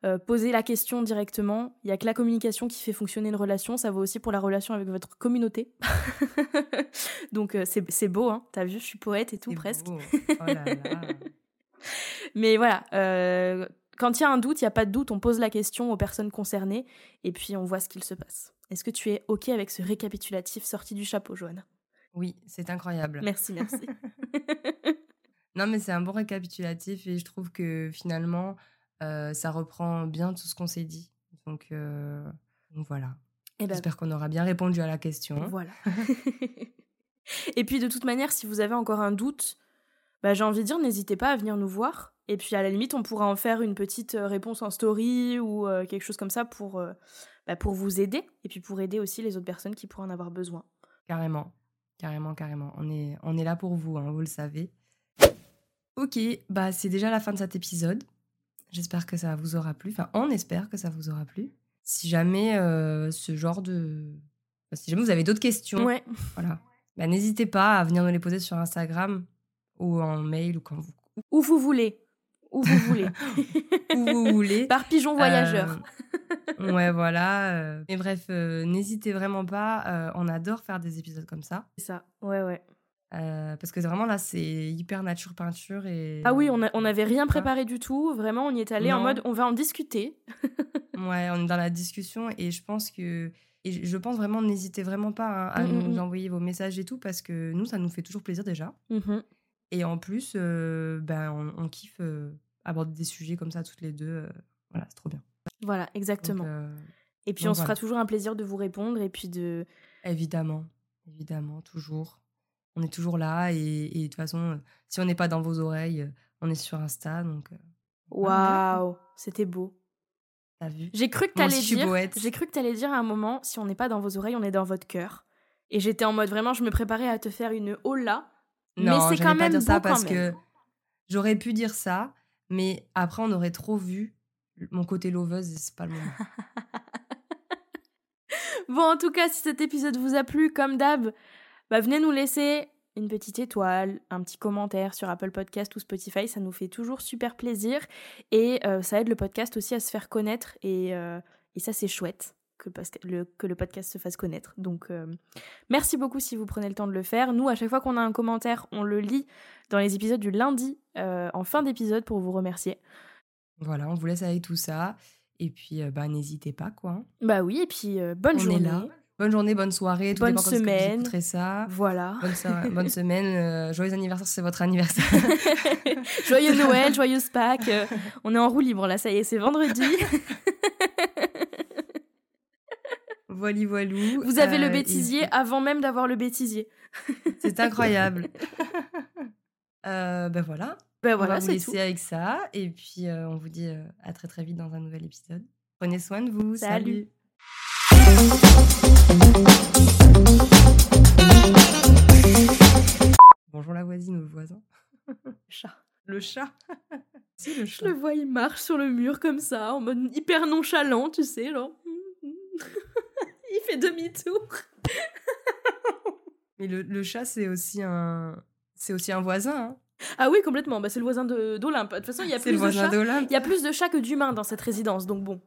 euh, posez la question directement. Il n'y a que la communication qui fait fonctionner une relation, ça vaut aussi pour la relation avec votre communauté. Donc euh, c'est beau, hein t'as vu, je suis poète et tout presque. Oh Mais voilà, euh, quand il y a un doute, il n'y a pas de doute, on pose la question aux personnes concernées et puis on voit ce qu'il se passe. Est-ce que tu es OK avec ce récapitulatif sorti du chapeau, Joanne oui, c'est incroyable. Merci, merci. non, mais c'est un bon récapitulatif et je trouve que finalement, euh, ça reprend bien tout ce qu'on s'est dit. Donc, euh, voilà. Eh ben J'espère qu'on aura bien répondu à la question. Voilà. et puis, de toute manière, si vous avez encore un doute, bah, j'ai envie de dire, n'hésitez pas à venir nous voir. Et puis, à la limite, on pourra en faire une petite euh, réponse en story ou quelque chose comme ça pour, bah, pour vous aider. Et puis, pour aider aussi les autres personnes qui pourraient en avoir besoin. Carrément. Carrément, carrément. On est, on est là pour vous, hein, vous le savez. Ok, bah c'est déjà la fin de cet épisode. J'espère que ça vous aura plu. Enfin, on espère que ça vous aura plu. Si jamais euh, ce genre de... Si jamais vous avez d'autres questions, ouais. voilà. Bah, n'hésitez pas à venir nous les poser sur Instagram ou en mail ou quand vous... Où vous voulez. Où vous voulez. Où vous voulez. Par pigeon voyageur. Euh, ouais, voilà. Mais bref, euh, n'hésitez vraiment pas. on adore faire des épisodes comme ça. C'est ça. Ouais, ouais. Parce que vraiment là, c'est hyper nature peinture et. Ah oui, on n'avait rien préparé du tout. Vraiment, on y est allé en mode on va en discuter. ouais, on est dans la discussion et je pense que. Et je pense vraiment, n'hésitez vraiment pas hein, à mmh, mmh, nous mmh. envoyer vos messages et tout parce que nous, ça nous fait toujours plaisir déjà. Et en plus, ben, on, on kiffe aborder des sujets comme ça toutes les deux. voilà, c'est trop bien. Voilà, exactement. Euh, et puis on se fera toujours un plaisir de vous répondre et puis de... Évidemment, évidemment, toujours. On est toujours là et, de toute façon, si on n'est pas dans vos oreilles, on est sur Insta, donc... Euh, Waouh, c'était beau. T'as vu? J'ai cru que t'allais dire. J'ai cru que t'allais dire à un moment, si on n'est pas dans vos oreilles, on est dans votre cœur. Et j'étais en mode vraiment, je me préparais à te faire une hola. Non, mais c'est quand même pas dire ça parce que j'aurais pu dire ça, mais après on aurait trop vu mon côté loveuse, c'est pas le moment. bon, en tout cas, si cet épisode vous a plu, comme d'hab, bah, venez nous laisser une petite étoile, un petit commentaire sur Apple Podcast ou Spotify, ça nous fait toujours super plaisir et euh, ça aide le podcast aussi à se faire connaître et, euh, et ça c'est chouette que le, que le podcast se fasse connaître. Donc, euh, merci beaucoup si vous prenez le temps de le faire. Nous, à chaque fois qu'on a un commentaire, on le lit dans les épisodes du lundi, en fin d'épisode, pour vous remercier. Voilà, on vous laisse avec tout ça. Et puis, bah, n'hésitez pas, quoi. Hein. Bah oui, et puis, bonne journée. là. Bonne journée, bonne soirée, tout bonne semaine. Très ça. Voilà. Bonne, semaine, joyeux anniversaire, c'est votre anniversaire. joyeux Noël, joyeuse Pâques. on est en roue libre là, ça y est, c'est vendredi. Voili voilou. Vous avez le euh, bêtisier avant même d'avoir le bêtisier. C'est incroyable. euh, ben voilà. Ben voilà, on va vous laisser avec ça. Et puis, euh, on vous dit euh, à très très vite dans un nouvel épisode. Prenez soin de vous. Salut. Bonjour la voisine ou le voisin. Chat. Le chat. si, le chat. Je le vois, il marche sur le mur comme ça, en mode hyper nonchalant, tu sais, genre. il fait demi-tour. Mais le, le chat, c'est aussi un, c'est aussi un voisin. Hein. Ah oui, complètement. Bah, c'est le voisin d'Olympe. De, toute façon, il y a plus de chats. Il y a plus de chats que d'humains dans cette résidence, donc bon.